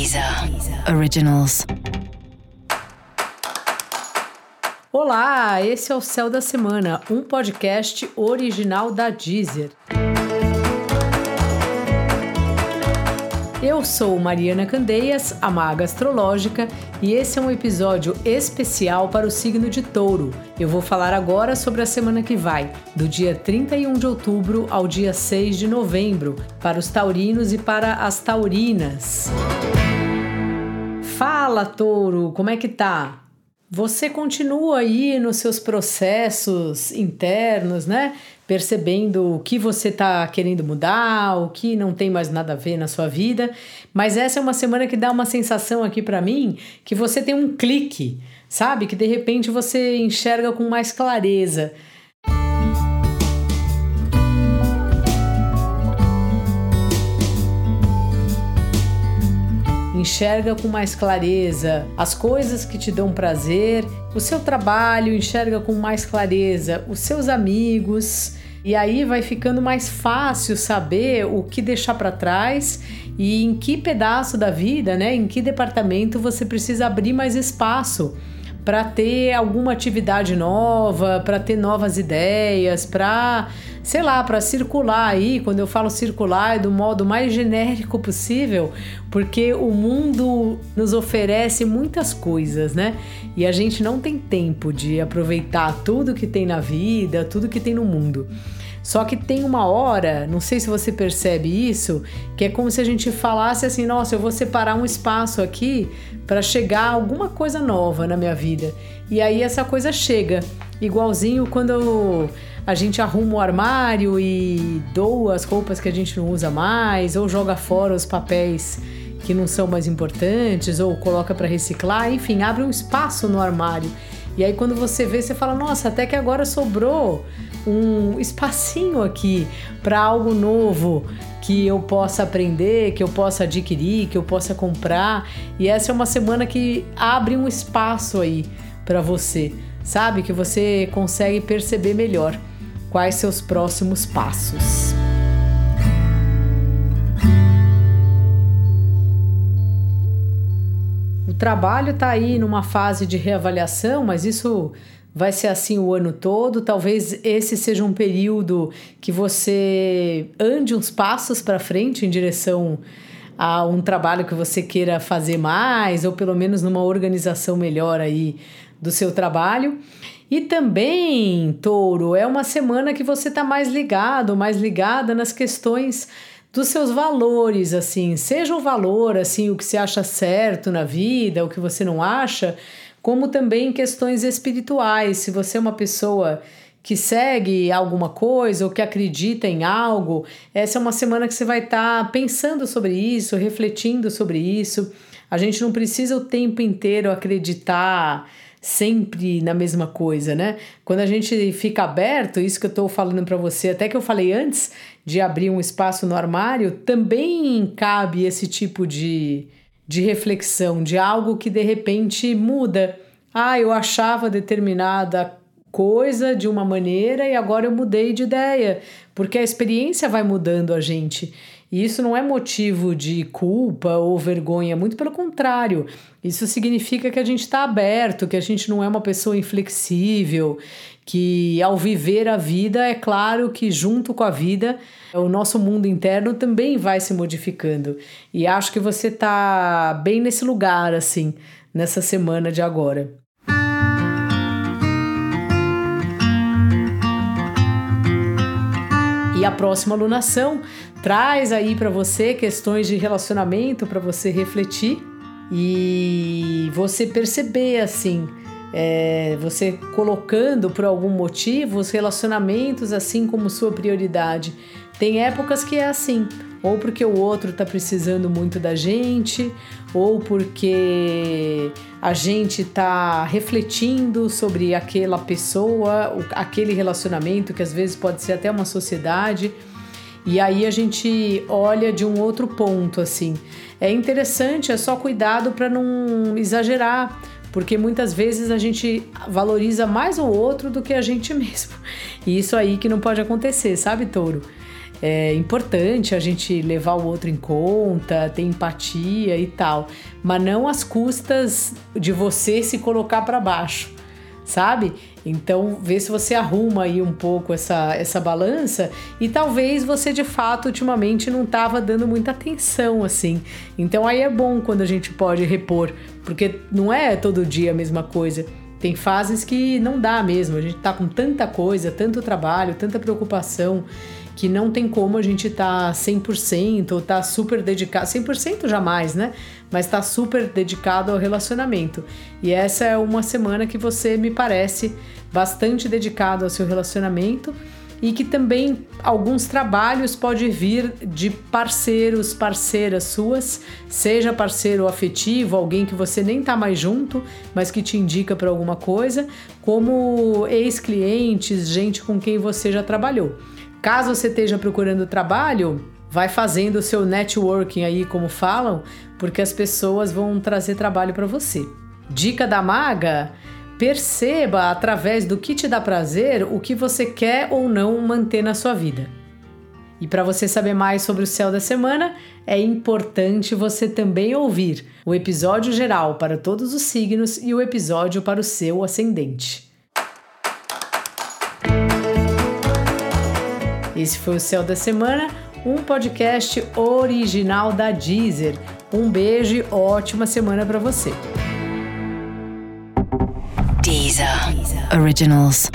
Deezer Originals. Olá, esse é o Céu da Semana, um podcast original da Deezer. Eu sou Mariana Candeias, a maga astrológica, e esse é um episódio especial para o signo de Touro. Eu vou falar agora sobre a semana que vai, do dia 31 de outubro ao dia 6 de novembro, para os taurinos e para as taurinas. Fala, Touro, como é que tá? Você continua aí nos seus processos internos, né? Percebendo o que você está querendo mudar, o que não tem mais nada a ver na sua vida. Mas essa é uma semana que dá uma sensação aqui para mim que você tem um clique, sabe? Que de repente você enxerga com mais clareza. Enxerga com mais clareza as coisas que te dão prazer, o seu trabalho, enxerga com mais clareza os seus amigos. E aí vai ficando mais fácil saber o que deixar para trás e em que pedaço da vida, né, em que departamento você precisa abrir mais espaço para ter alguma atividade nova, para ter novas ideias, para, sei lá, para circular aí. Quando eu falo circular, é do modo mais genérico possível, porque o mundo nos oferece muitas coisas, né? E a gente não tem tempo de aproveitar tudo que tem na vida, tudo que tem no mundo. Só que tem uma hora, não sei se você percebe isso, que é como se a gente falasse assim: nossa, eu vou separar um espaço aqui para chegar alguma coisa nova na minha vida. E aí essa coisa chega, igualzinho quando a gente arruma o armário e doa as roupas que a gente não usa mais, ou joga fora os papéis que não são mais importantes, ou coloca para reciclar, enfim, abre um espaço no armário. E aí quando você vê, você fala: nossa, até que agora sobrou um espacinho aqui para algo novo que eu possa aprender, que eu possa adquirir, que eu possa comprar. E essa é uma semana que abre um espaço aí para você, sabe? Que você consegue perceber melhor quais seus próximos passos. O trabalho está aí numa fase de reavaliação, mas isso vai ser assim o ano todo. Talvez esse seja um período que você ande uns passos para frente em direção a um trabalho que você queira fazer mais, ou pelo menos numa organização melhor aí do seu trabalho. E também, touro, é uma semana que você está mais ligado, mais ligada nas questões dos seus valores, assim, seja o valor, assim, o que você acha certo na vida, o que você não acha, como também questões espirituais. Se você é uma pessoa que segue alguma coisa ou que acredita em algo, essa é uma semana que você vai estar tá pensando sobre isso, refletindo sobre isso. A gente não precisa o tempo inteiro acreditar sempre na mesma coisa, né? Quando a gente fica aberto, isso que eu estou falando para você, até que eu falei antes de abrir um espaço no armário, também cabe esse tipo de, de reflexão, de algo que de repente muda. Ah, eu achava determinada coisa de uma maneira e agora eu mudei de ideia, porque a experiência vai mudando a gente. E isso não é motivo de culpa ou vergonha, muito pelo contrário. Isso significa que a gente está aberto, que a gente não é uma pessoa inflexível, que ao viver a vida, é claro que junto com a vida, o nosso mundo interno também vai se modificando. E acho que você está bem nesse lugar, assim, nessa semana de agora. E a próxima alunação traz aí para você questões de relacionamento para você refletir e você perceber assim é, você colocando por algum motivo os relacionamentos assim como sua prioridade. Tem épocas que é assim, ou porque o outro está precisando muito da gente, ou porque a gente está refletindo sobre aquela pessoa, aquele relacionamento que às vezes pode ser até uma sociedade. E aí a gente olha de um outro ponto assim. É interessante, é só cuidado para não exagerar, porque muitas vezes a gente valoriza mais o outro do que a gente mesmo. E isso aí que não pode acontecer, sabe, touro? É importante a gente levar o outro em conta, ter empatia e tal, mas não às custas de você se colocar para baixo, sabe? Então, vê se você arruma aí um pouco essa, essa balança e talvez você de fato ultimamente não estava dando muita atenção assim. Então, aí é bom quando a gente pode repor, porque não é todo dia a mesma coisa. Tem fases que não dá mesmo, a gente tá com tanta coisa, tanto trabalho, tanta preocupação que não tem como a gente tá 100% ou tá super dedicado, 100% jamais, né? Mas tá super dedicado ao relacionamento. E essa é uma semana que você me parece bastante dedicado ao seu relacionamento e que também alguns trabalhos pode vir de parceiros, parceiras suas, seja parceiro afetivo, alguém que você nem tá mais junto, mas que te indica para alguma coisa, como ex-clientes, gente com quem você já trabalhou. Caso você esteja procurando trabalho, vai fazendo o seu networking aí, como falam, porque as pessoas vão trazer trabalho para você. Dica da maga: perceba através do que te dá prazer o que você quer ou não manter na sua vida. E para você saber mais sobre o céu da semana, é importante você também ouvir o episódio geral para todos os signos e o episódio para o seu ascendente. Esse foi o Céu da Semana, um podcast original da Deezer. Um beijo e ótima semana para você. Originals.